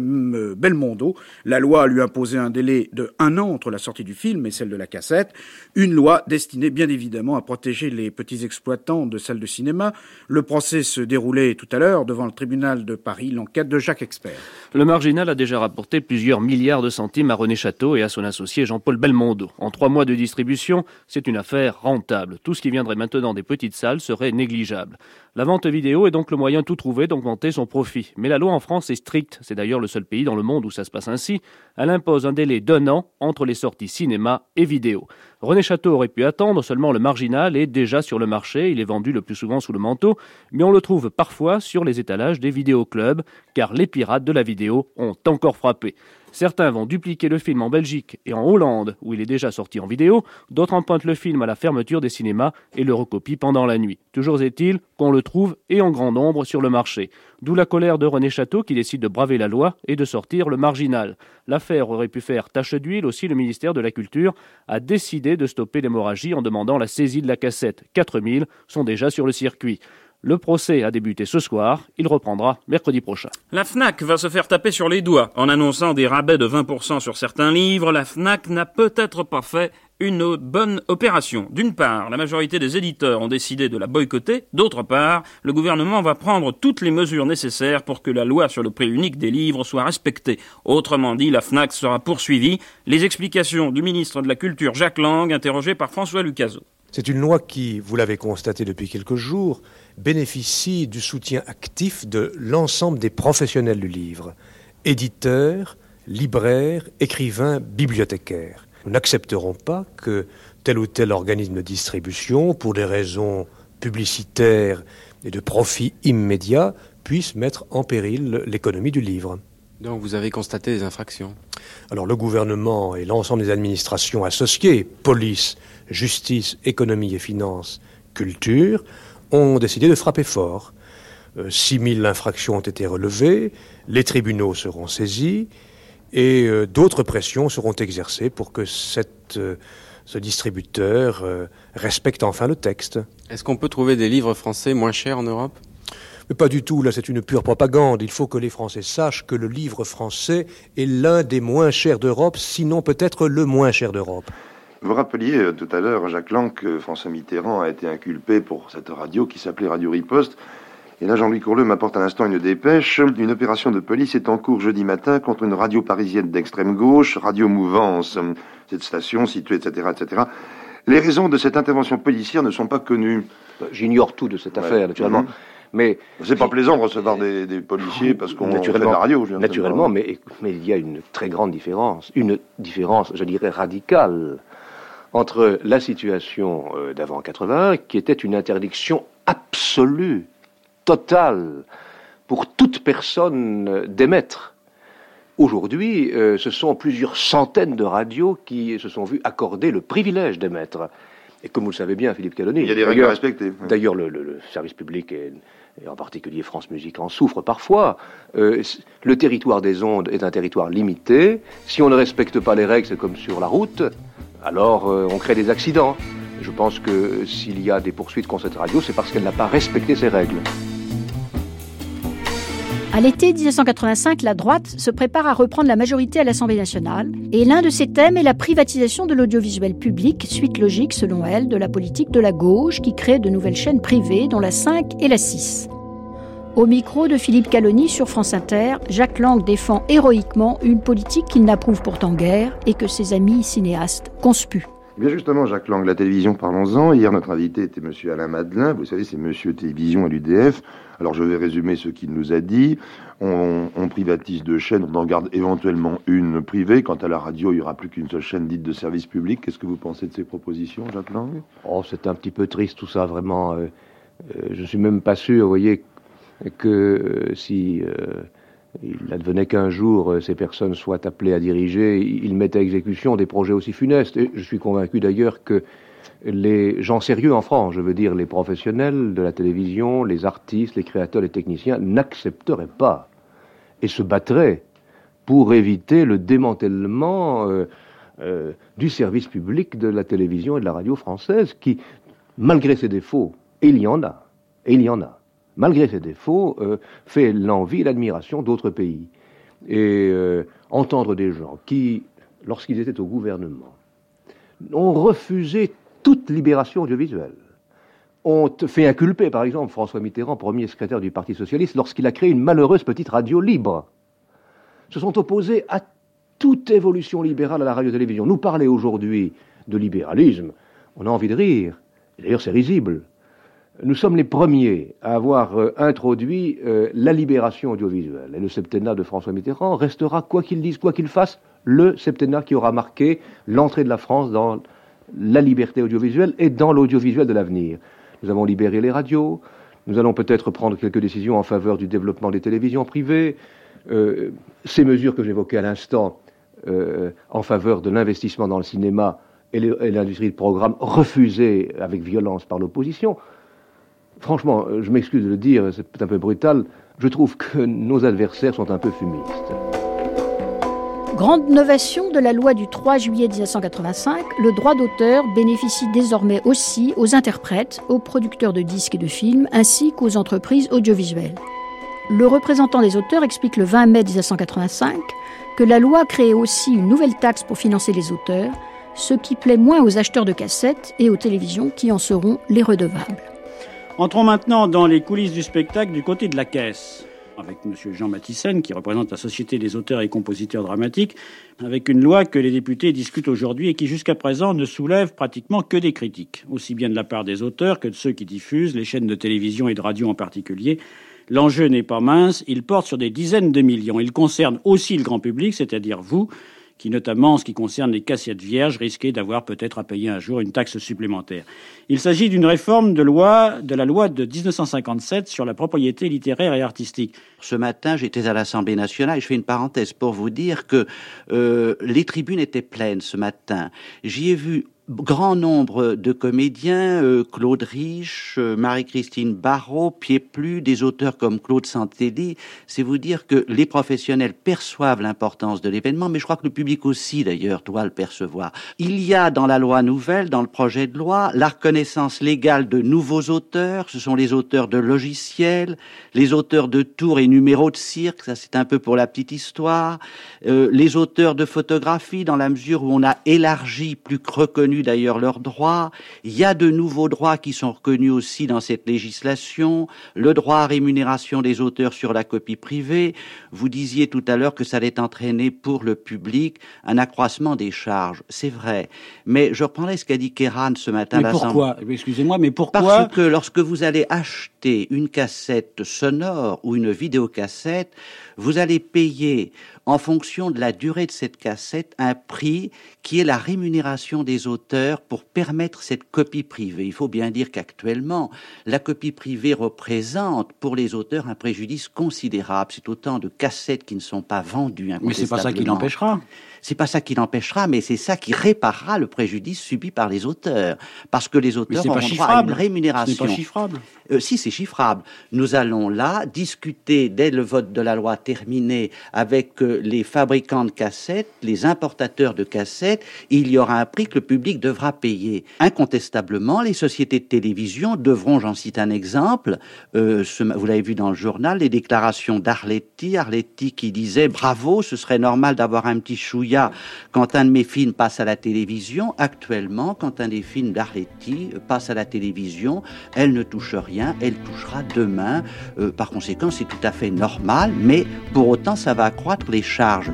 Belmondo. La loi lui imposé un délai de un an entre la sortie du film et celle de la cassette. Une loi destinée bien évidemment à protéger les petits exploitants de salles de cinéma. Le procès se déroulait tout à l'heure devant le tribunal de Paris, l'enquête de Jacques Expert. Le marginal a déjà rapporté plusieurs milliards de centimes à René Château et à son associé Jean-Paul Belmondo. En trois mois de distribution, c'est une affaire rentable. Tout ce qui viendrait maintenant des petites salles serait négligeable. La vente vidéo est donc le moyen tout trouvé d'augmenter son profit. Mais la loi en France est stricte. C'est d'ailleurs le seul pays dans le monde où ça se passe ainsi. Elle impose un délai d'un an entre les sorties cinéma et vidéo. René Château aurait pu attendre, seulement le marginal est déjà sur le marché, il est vendu le plus souvent sous le manteau, mais on le trouve parfois sur les étalages des vidéoclubs, car les pirates de la vidéo ont encore frappé. Certains vont dupliquer le film en Belgique et en Hollande, où il est déjà sorti en vidéo, d'autres empruntent le film à la fermeture des cinémas et le recopient pendant la nuit. Toujours est-il qu'on le trouve et en grand nombre sur le marché. D'où la colère de René Château qui décide de braver la loi et de sortir le marginal. L'affaire aurait pu faire tache d'huile aussi le ministère de la Culture a décidé de stopper l'hémorragie en demandant la saisie de la cassette. 4000 sont déjà sur le circuit. Le procès a débuté ce soir, il reprendra mercredi prochain. La FNAC va se faire taper sur les doigts en annonçant des rabais de 20% sur certains livres. La FNAC n'a peut-être pas fait une bonne opération. D'une part, la majorité des éditeurs ont décidé de la boycotter. D'autre part, le gouvernement va prendre toutes les mesures nécessaires pour que la loi sur le prix unique des livres soit respectée. Autrement dit, la FNAC sera poursuivie. Les explications du ministre de la Culture Jacques Lang, interrogé par François Lucaso. C'est une loi qui, vous l'avez constaté depuis quelques jours, bénéficie du soutien actif de l'ensemble des professionnels du livre, éditeurs, libraires, écrivains, bibliothécaires. Nous n'accepterons pas que tel ou tel organisme de distribution, pour des raisons publicitaires et de profit immédiat, puisse mettre en péril l'économie du livre. Donc vous avez constaté des infractions? Alors le gouvernement et l'ensemble des administrations associées, police, justice, économie et finances, culture, ont décidé de frapper fort. Euh, 6000 infractions ont été relevées, les tribunaux seront saisis et euh, d'autres pressions seront exercées pour que cette, euh, ce distributeur euh, respecte enfin le texte. Est-ce qu'on peut trouver des livres français moins chers en Europe? Mais pas du tout, là c'est une pure propagande. Il faut que les Français sachent que le livre français est l'un des moins chers d'Europe, sinon peut-être le moins cher d'Europe. Vous rappeliez euh, tout à l'heure, Jacques Lang, que François Mitterrand a été inculpé pour cette radio qui s'appelait Radio Riposte. Et là, Jean-Louis Courleux m'apporte à l'instant une dépêche. Une opération de police est en cours jeudi matin contre une radio parisienne d'extrême gauche, Radio Mouvance. Cette station située, etc., etc. Les raisons de cette intervention policière ne sont pas connues. J'ignore tout de cette affaire, naturellement. Mhm. Mais c'est pas plaisant de recevoir des, des policiers parce qu'on fait de la radio. naturellement, mais, mais il y a une très grande différence, une différence, je dirais, radicale entre la situation euh, d'avant 81, qui était une interdiction absolue, totale, pour toute personne euh, d'émettre. Aujourd'hui, euh, ce sont plusieurs centaines de radios qui se sont vues accorder le privilège d'émettre. Et comme vous le savez bien, Philippe Caloni, Il y a des règles à respecter. D'ailleurs, le, le- le service public, et, et en particulier France Musique, en souffre parfois. Euh, le territoire des ondes est un territoire limité. Si on ne respecte pas les règles, c'est comme sur la route, alors euh, on crée des accidents. Je pense que s'il y a des poursuites contre cette radio, c'est parce qu'elle n'a pas respecté ces règles. À l'été 1985, la droite se prépare à reprendre la majorité à l'Assemblée nationale, et l'un de ses thèmes est la privatisation de l'audiovisuel public, suite logique, selon elle, de la politique de la gauche qui crée de nouvelles chaînes privées, dont la 5 et la 6. Au micro de Philippe Caloni sur France Inter, Jacques Lang défend héroïquement une politique qu'il n'approuve pourtant guère et que ses amis cinéastes conspuent. Eh Bien justement, Jacques Lang, la télévision, parlons-en. Hier, notre invité était Monsieur Alain Madelin. Vous savez, c'est Monsieur Télévision à l'UDF. Alors, je vais résumer ce qu'il nous a dit. On, on privatise deux chaînes, on en garde éventuellement une privée. Quant à la radio, il n'y aura plus qu'une seule chaîne dite de service public. Qu'est-ce que vous pensez de ces propositions, Jacques Lang? Oh, c'est un petit peu triste tout ça, vraiment. Euh, euh, je suis même pas sûr, vous voyez, que euh, si euh, il advenait qu'un jour euh, ces personnes soient appelées à diriger, ils mettent à exécution des projets aussi funestes. Et je suis convaincu d'ailleurs que les gens sérieux en France, je veux dire les professionnels de la télévision, les artistes, les créateurs, les techniciens, n'accepteraient pas et se battraient pour éviter le démantèlement du service public de la télévision et de la radio française qui, malgré ses défauts, il y en a, il y en a, malgré ses défauts, euh, fait l'envie et l'admiration d'autres pays. Et euh, entendre des gens qui, lorsqu'ils étaient au gouvernement, ont refusé toute libération audiovisuelle, ont fait inculper, par exemple, François Mitterrand, premier secrétaire du Parti socialiste, lorsqu'il a créé une malheureuse petite radio libre, se sont opposés à toute évolution libérale à la radio-télévision. Nous parler aujourd'hui de libéralisme, on a envie de rire. D'ailleurs, c'est risible. Nous sommes les premiers à avoir euh, introduit euh, la libération audiovisuelle. Et le septennat de François Mitterrand restera, quoi qu'il dise, quoi qu'il fasse, le septennat qui aura marqué l'entrée de la France dans la liberté audiovisuelle et dans l'audiovisuel de l'avenir. Nous avons libéré les radios, nous allons peut-être prendre quelques décisions en faveur du développement des télévisions privées, Euh, ces mesures que j'évoquais à l'instant en faveur de l'investissement dans le cinéma et l'industrie de programme refusées avec violence par l'opposition, franchement, je m'excuse de le dire, c'est un peu brutal, je trouve que nos adversaires sont un peu fumistes. Grande novation de la loi du 3 juillet 1985, le droit d'auteur bénéficie désormais aussi aux interprètes, aux producteurs de disques et de films, ainsi qu'aux entreprises audiovisuelles. Le représentant des auteurs explique le 20 mai 1985 que la loi crée aussi une nouvelle taxe pour financer les auteurs, ce qui plaît moins aux acheteurs de cassettes et aux télévisions qui en seront les redevables. Entrons maintenant dans les coulisses du spectacle du côté de la caisse avec M. Jean Mathissen, qui représente la Société des auteurs et compositeurs dramatiques, avec une loi que les députés discutent aujourd'hui et qui jusqu'à présent ne soulève pratiquement que des critiques, aussi bien de la part des auteurs que de ceux qui diffusent, les chaînes de télévision et de radio en particulier. L'enjeu n'est pas mince, il porte sur des dizaines de millions. Il concerne aussi le grand public, c'est-à-dire vous, qui, notamment en ce qui concerne les cassettes vierges, risquaient d'avoir peut-être à payer un jour une taxe supplémentaire. Il s'agit d'une réforme de, loi, de la loi de 1957 sur la propriété littéraire et artistique. Ce matin, j'étais à l'Assemblée nationale et je fais une parenthèse pour vous dire que euh, les tribunes étaient pleines ce matin. J'y ai vu grand nombre de comédiens, euh, Claude Rich, euh, Marie-Christine Barrault, Pieplu, des auteurs comme Claude Santelli, c'est vous dire que les professionnels perçoivent l'importance de l'événement, mais je crois que le public aussi, d'ailleurs, doit le percevoir. Il y a dans la loi nouvelle, dans le projet de loi, la reconnaissance légale de nouveaux auteurs, ce sont les auteurs de logiciels, les auteurs de tours et numéros de cirque, ça c'est un peu pour la petite histoire, euh, les auteurs de photographie, dans la mesure où on a élargi, plus reconnu d'ailleurs leurs droits. Il y a de nouveaux droits qui sont reconnus aussi dans cette législation. Le droit à rémunération des auteurs sur la copie privée. Vous disiez tout à l'heure que ça allait entraîner pour le public un accroissement des charges. C'est vrai. Mais je reprendrai ce qu'a dit Kéran ce matin. Mais pourquoi? Excusez-moi, mais pourquoi Parce que lorsque vous allez acheter une cassette sonore ou une vidéocassette, vous allez payer en fonction de la durée de cette cassette un prix qui est la rémunération des auteurs pour permettre cette copie privée. Il faut bien dire qu'actuellement, la copie privée représente pour les auteurs un préjudice considérable. C'est autant de cassettes qui ne sont pas vendues. Mais c'est pas ça qui l'empêchera. C'est pas ça qui l'empêchera, mais c'est ça qui réparera le préjudice subi par les auteurs. Parce que les auteurs auront droit à une rémunération. C'est pas chiffrable. Euh, si, c'est Nous allons là discuter, dès le vote de la loi terminé, avec euh, les fabricants de cassettes, les importateurs de cassettes. Il y aura un prix que le public devra payer. Incontestablement, les sociétés de télévision devront, j'en cite un exemple, euh, ce, vous l'avez vu dans le journal, les déclarations d'Arletti. Arletti qui disait bravo, ce serait normal d'avoir un petit chouïa quand un de mes films passe à la télévision, actuellement, quand un des films d'Arletty passe à la télévision, elle ne touche rien, touchera demain. Euh, par conséquent, c'est tout à fait normal, mais pour autant, ça va accroître les charges.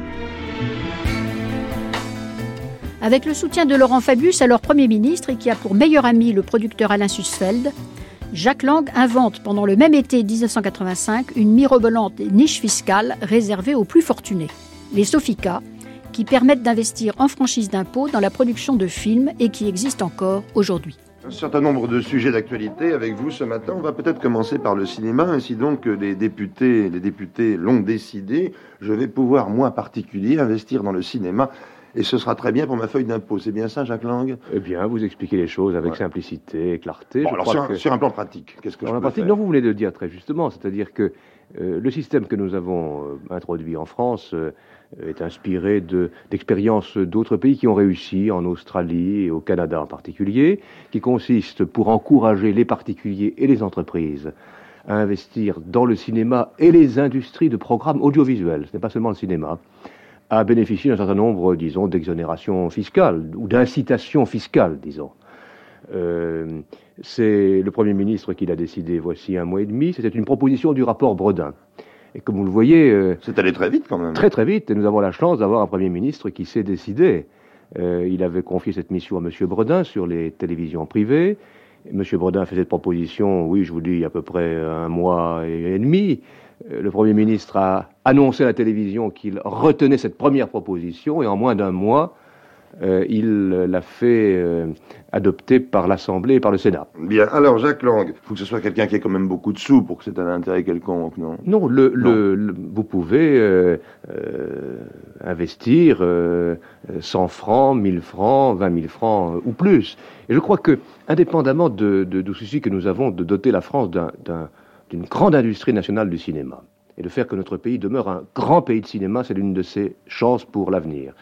Avec le soutien de Laurent Fabius, alors Premier ministre, et qui a pour meilleur ami le producteur Alain Sussfeld, Jacques Lang invente pendant le même été 1985 une mirobolante niche fiscale réservée aux plus fortunés, les Sofica, qui permettent d'investir en franchise d'impôt dans la production de films et qui existent encore aujourd'hui. Un certain nombre de sujets d'actualité avec vous ce matin. On va peut-être commencer par le cinéma, ainsi donc les députés, les députés l'ont décidé. Je vais pouvoir, moi particulier, investir dans le cinéma. Et ce sera très bien pour ma feuille d'impôt. C'est bien ça, Jacques Lang? Eh bien, vous expliquez les choses avec simplicité et clarté. alors sur, un, plan pratique, qu'est-ce que je peux pratique, faire? Non, vous venez de le dire très justement. C'est-à-dire que euh, le système que nous avons euh, introduit en France euh, est inspiré d'expériences d'autres pays qui ont réussi, en Australie et au Canada en particulier, qui consiste pour encourager les particuliers et les entreprises à investir dans le cinéma et les industries de programmes audiovisuels, ce n'est pas seulement le cinéma, à bénéficier d'un certain nombre, disons, d'exonérations fiscales ou d'incitations fiscales, disons. Euh, c'est le Premier ministre qui l'a décidé voici un mois et demi. C'était une proposition du rapport Bredin. Et comme vous le voyez... Euh, c'est allé très vite quand même. Très très vite. Et nous avons la chance d'avoir un Premier ministre qui s'est décidé. Euh, il avait confié cette mission à M. Bredin sur les télévisions privées. M. Bredin fait cette proposition, oui, je vous dis, il y a à peu près un mois et demi. Euh, le Premier ministre a annoncé à la télévision qu'il retenait cette première proposition et en moins d'un mois, il l'a fait adopté par l'Assemblée et par le Sénat. Bien, alors Jacques Lang, il faut que ce soit quelqu'un qui ait quand même beaucoup de sous pour que c'est un intérêt quelconque, non? Non, le, Le, vous pouvez euh, euh, investir euh, 100 francs, 1000 francs, 20 000 francs euh, ou plus. Et je crois que, indépendamment de, de, du souci que nous avons de doter la France d'une grande industrie nationale du cinéma, et de faire que notre pays demeure un grand pays de cinéma, c'est l'une de ses chances pour l'avenir.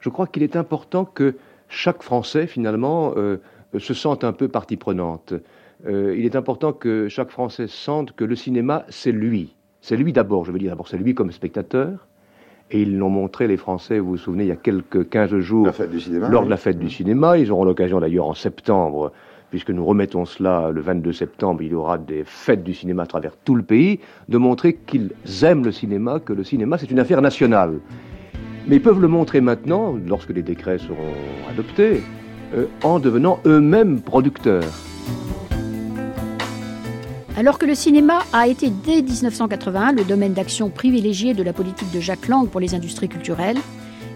Je crois qu'il est important que chaque Français, finalement, euh, se sente un peu partie prenante. Euh, il est important que chaque Français sente que le cinéma, c'est lui. C'est lui d'abord, je veux dire d'abord, c'est lui comme spectateur. Et ils l'ont montré, les Français, vous vous souvenez, il y a quelques 15 jours, lors de la fête du cinéma. Ils auront l'occasion d'ailleurs en septembre, puisque nous remettons cela le 22 septembre, il y aura des fêtes du cinéma à travers tout le pays, de montrer qu'ils aiment le cinéma, que le cinéma, c'est une affaire nationale. Mais ils peuvent le montrer maintenant, lorsque les décrets seront adoptés, euh, en devenant eux-mêmes producteurs. Alors que le cinéma a été dès 1981 le domaine d'action privilégié de la politique de Jacques Lang pour les industries culturelles,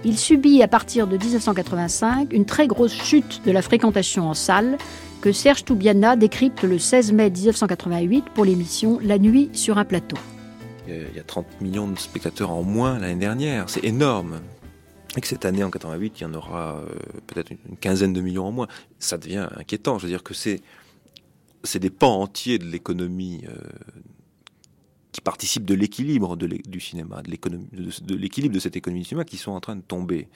il subit à partir de 1985 une très grosse chute de la fréquentation en salle que Serge Toubiana décrypte le 16 mai 1988 pour l'émission La nuit sur un plateau. Il y a 30 millions de spectateurs en moins l'année dernière. C'est énorme. Et que cette année, en 88, il y en aura euh, peut-être une quinzaine de millions en moins. Ça devient inquiétant. Je veux dire que c'est, des pans entiers de l'économie euh, qui participent de l'équilibre du cinéma, de, l'économie, de, l'équilibre de cette économie du cinéma qui sont en train de tomber.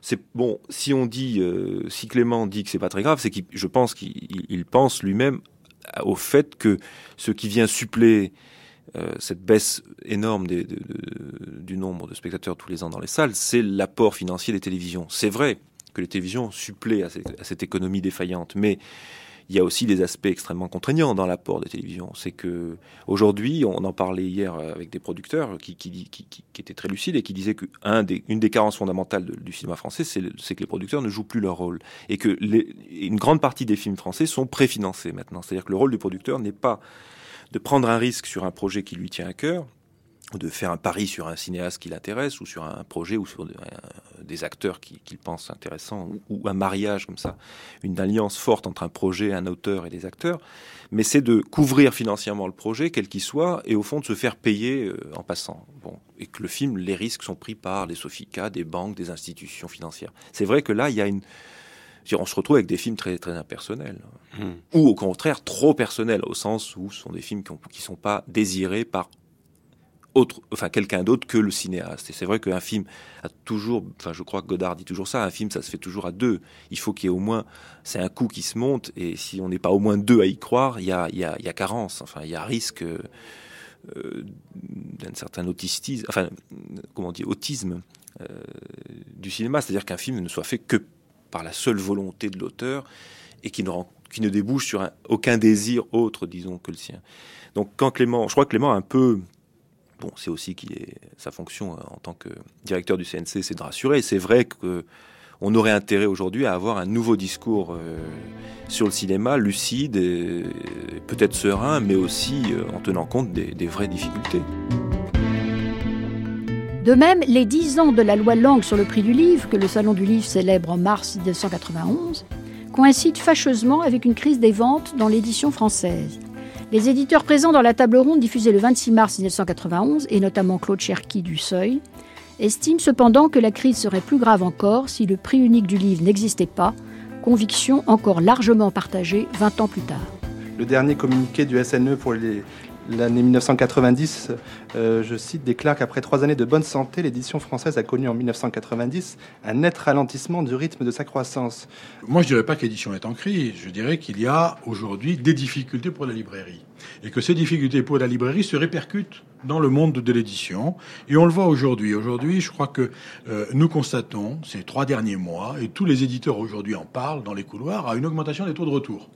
C'est bon. Si on dit, euh, si Clément dit que c'est pas très grave, c'est qu'il, je pense qu'il pense lui-même au fait que ce qui vient suppléer euh, cette baisse énorme du nombre de spectateurs tous les ans dans les salles, c'est l'apport financier des télévisions. C'est vrai que les télévisions suppléent à cette, économie défaillante, mais il y a aussi des aspects extrêmement contraignants dans l'apport des télévisions. C'est que aujourd'hui, on en parlait hier avec des producteurs qui, étaient très lucides et qui disaient qu'une des, des carences fondamentales du cinéma français, c'est que les producteurs ne jouent plus leur rôle et que une grande partie des films français sont préfinancés maintenant. C'est-à-dire que le rôle du producteur n'est pas de prendre un risque sur un projet qui lui tient à cœur, de faire un pari sur un cinéaste qui l'intéresse, ou sur un projet, ou sur des acteurs qu'il pense intéressants, ou, un mariage comme ça, une alliance forte entre un projet, un auteur et des acteurs, mais c'est de couvrir financièrement le projet, quel qu'il soit, et au fond de se faire payer euh, en passant. Bon, et que le film, les risques sont pris par les Sofica, des banques, des institutions financières. C'est vrai que là, il y a une on se retrouve avec des films très, très impersonnels. Hmm. Ou au contraire, trop personnels, au sens où ce sont des films qui ne sont pas désirés par autre, enfin quelqu'un d'autre que le cinéaste. Et c'est vrai qu'un film a toujours, enfin je crois que Godard dit toujours ça, un film ça se fait toujours à deux. Il faut qu'il y ait au moins, c'est un coup qui se monte, et si on n'est pas au moins deux à y croire, il y a, y, a, y a, carence, enfin il y a risque euh, d'un certain autisme, enfin comment on dit, autisme euh, du cinéma, c'est-à-dire qu'un film ne soit fait que par la seule volonté de l'auteur et qui ne, qui ne débouche sur aucun désir autre, disons, que le sien. Donc quand Clément, je crois que Clément a un peu c'est aussi sa fonction euh, en tant que directeur du CNC, c'est de rassurer. C'est vrai que on aurait intérêt aujourd'hui à avoir un nouveau discours euh, sur le cinéma, lucide, et peut-être serein, mais aussi euh, en tenant compte des vraies difficultés. De même, les 10 ans de la loi Langue sur le prix du livre, que le Salon du Livre célèbre en mars 1991, coïncident fâcheusement avec une crise des ventes dans l'édition française. Les éditeurs présents dans la table ronde diffusée le 26 mars 1991, et notamment Claude Cherki du Seuil, estiment cependant que la crise serait plus grave encore si le prix unique du livre n'existait pas, conviction encore largement partagée 20 ans plus tard. Le dernier communiqué du SNE pour les, l'année 1990, euh, je cite, déclare qu'après trois années de bonne santé, l'édition française a connu en 1990 un net ralentissement du rythme de sa croissance. Moi, je dirais pas que l'édition est en crise. Je dirais qu'il y a aujourd'hui des difficultés pour la librairie. Et que ces difficultés pour la librairie se répercutent dans le monde de l'édition. Et on le voit aujourd'hui. Aujourd'hui, je crois que euh, nous constatons, ces trois derniers mois, et tous les éditeurs aujourd'hui en parlent dans les couloirs, à une augmentation des taux de retour.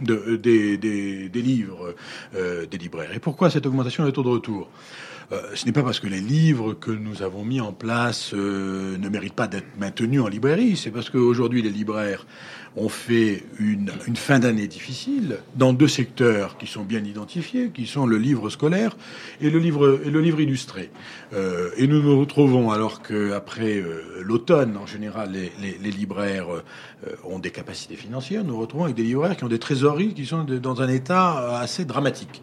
De, des, des, des livres euh, des libraires. Et pourquoi cette augmentation des taux de retour? Euh, ce n'est pas parce que les livres que nous avons mis en place euh, ne méritent pas d'être maintenus en librairie, c'est parce qu'aujourd'hui les libraires ont fait une, fin d'année difficile dans deux secteurs qui sont bien identifiés, qui sont le livre scolaire et le livre, illustré. Euh, et nous nous retrouvons, alors qu'après euh, l'automne, en général, les, libraires euh, ont des capacités financières, nous nous retrouvons avec des libraires qui ont des trésoreries qui sont dans un état assez dramatique.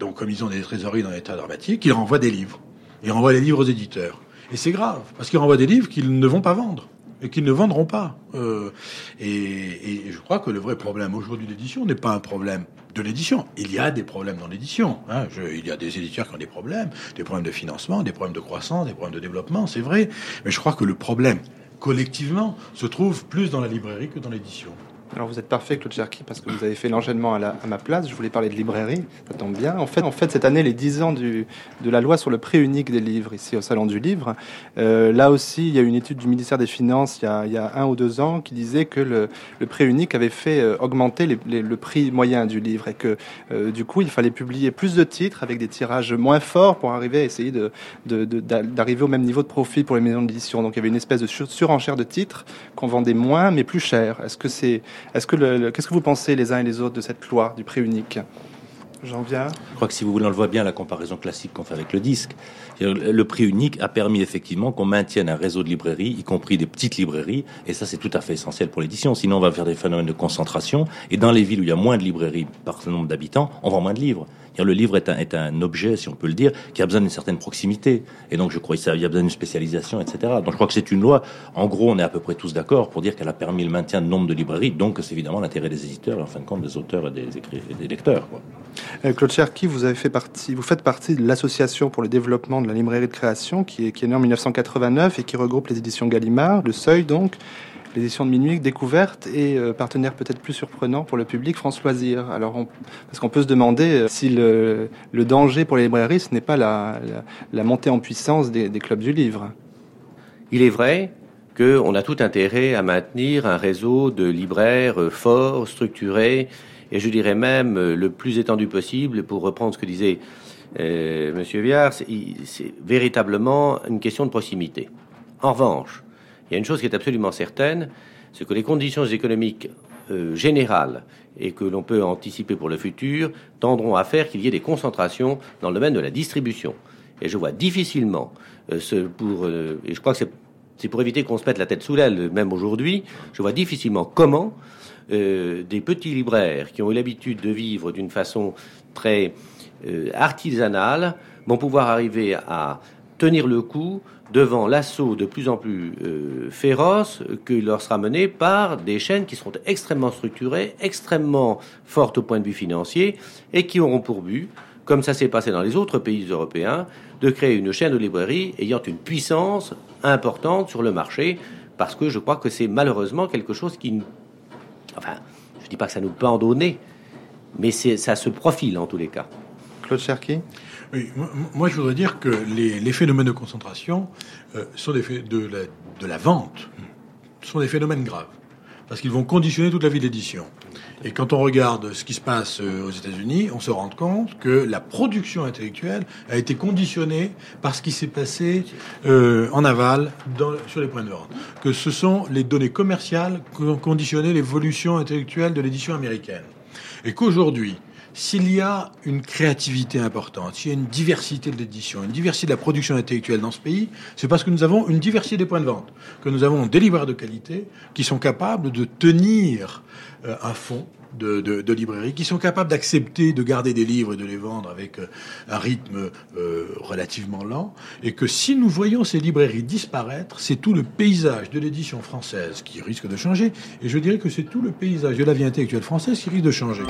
Donc, comme ils ont des trésoreries dans un état dramatique, ils renvoient des livres. Ils renvoient les livres aux éditeurs. Et c'est grave, parce qu'ils renvoient des livres qu'ils ne vont pas vendre et qu'ils ne vendront pas. Euh, et, je crois que le vrai problème aujourd'hui d'édition n'est pas un problème de l'édition. Il y a des problèmes dans l'édition. Hein. il y a des éditeurs qui ont des problèmes, des problèmes de financement, des problèmes de croissance, des problèmes de développement, c'est vrai. Mais je crois que le problème, collectivement, se trouve plus dans la librairie que dans l'édition. Alors vous êtes parfait, Claude Cherki, parce que vous avez fait l'enchaînement à, ma place. Je voulais parler de librairie, ça tombe bien. En fait, en fait cette année, les 10 ans de la loi sur le prix unique des livres, ici au Salon du Livre. Euh, là aussi, il y a une étude du ministère des Finances il y a, un ou deux ans qui disait que le, prix unique avait fait euh, augmenter le prix moyen du livre et que euh, du coup, il fallait publier plus de titres avec des tirages moins forts pour arriver à essayer d'arriver au même niveau de profit pour les maisons d'édition. Donc il y avait une espèce de surenchère de titres qu'on vendait moins mais plus cher. Est-ce que c'est est-ce qu'est-ce que vous pensez les uns et les autres de cette loi du prix unique? J'en viens. Je crois que si vous voulez, on le voit bien la comparaison classique qu'on fait avec le disque. Le prix unique a permis effectivement qu'on maintienne un réseau de librairies, y compris des petites librairies, et ça c'est tout à fait essentiel pour l'édition. Sinon, on va faire des phénomènes de concentration. Et dans les villes où il y a moins de librairies par nombre d'habitants, on vend moins de livres. Le livre est un, objet, si on peut le dire, qui a besoin d'une certaine proximité. Et donc, je crois qu'il y a besoin d'une spécialisation, etc. Donc, je crois que c'est une loi. En gros, on est à peu près tous d'accord pour dire qu'elle a permis le maintien de nombre de librairies. Donc, c'est évidemment l'intérêt des éditeurs, en fin de compte, des auteurs et des, et des lecteurs. Euh, Claude Cherki, vous avez fait partie, vous faites partie de l'association pour le développement de la librairie de création, qui est, qui est née en 1989 et qui regroupe les éditions Gallimard, le Seuil donc, l'édition de Minuit, découverte et euh, partenaire peut-être plus surprenant pour le public, France Loisirs. Alors, on, parce qu'on peut se demander euh, si le, danger pour les librairies, ce n'est pas la, montée en puissance des, clubs du livre. Il est vrai qu'on a tout intérêt à maintenir un réseau de libraires euh, fort, structuré, et je dirais même le plus étendu possible, pour reprendre ce que disait euh, Monsieur Viard, c'est véritablement une question de proximité. En revanche, il y a une chose qui est absolument certaine, c'est que les conditions économiques euh, générales et que l'on peut anticiper pour le futur tendront à faire qu'il y ait des concentrations dans le domaine de la distribution. Et je vois difficilement euh, pour euh, et je crois que c'est pour éviter qu'on se mette la tête sous l'aile, même aujourd'hui, je vois difficilement comment des petits libraires qui ont eu l'habitude de vivre d'une façon très artisanale vont pouvoir arriver à tenir le coup devant l'assaut de plus en plus euh, féroce que leur sera mené par des chaînes qui seront extrêmement structurées, extrêmement fortes au point de vue financier et qui auront pour but, comme ça s'est passé dans les autres pays européens, de créer une chaîne de librairie ayant une puissance importante sur le marché, parce que je crois que c'est malheureusement quelque chose qui, enfin, je ne dis pas que ça nous peut en donner, mais ça se profile en tous les cas. Claude Cherki? Oui, moi, je voudrais dire que les, phénomènes de concentration euh, sont des de la, de la vente, sont des phénomènes graves, parce qu'ils vont conditionner toute la vie d'édition. Et quand on regarde ce qui se passe euh, aux États-Unis, on se rend compte que la production intellectuelle a été conditionnée par ce qui s'est passé euh, en aval sur les points de vente. Que ce sont les données commerciales qui ont conditionné l'évolution intellectuelle de l'édition américaine. Et qu'aujourd'hui, s'il y a une créativité importante, s'il y a une diversité de l'édition, une diversité de la production intellectuelle dans ce pays, c'est parce que nous avons une diversité des points de vente, que nous avons des libraires de qualité qui sont capables de tenir euh, un fonds de, de, de, librairies, qui sont capables d'accepter de garder des livres et de les vendre avec euh, un rythme euh, relativement lent, et que si nous voyons ces librairies disparaître, c'est tout le paysage de l'édition française qui risque de changer, et je dirais que c'est tout le paysage de la vie intellectuelle française qui risque de changer.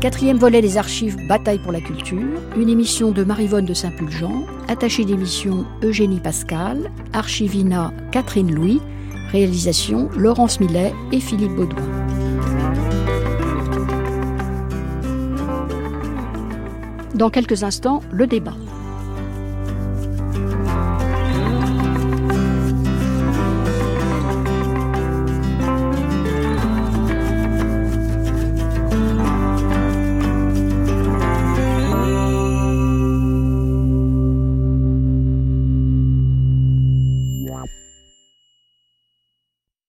Quatrième volet des archives Bataille pour la culture, une émission de Marivonne de Saint-Pulgent, attachée d'émission Eugénie Pascal, archivina Catherine Louis, réalisation Laurence Millet et Philippe Baudouin. Dans quelques instants, le débat.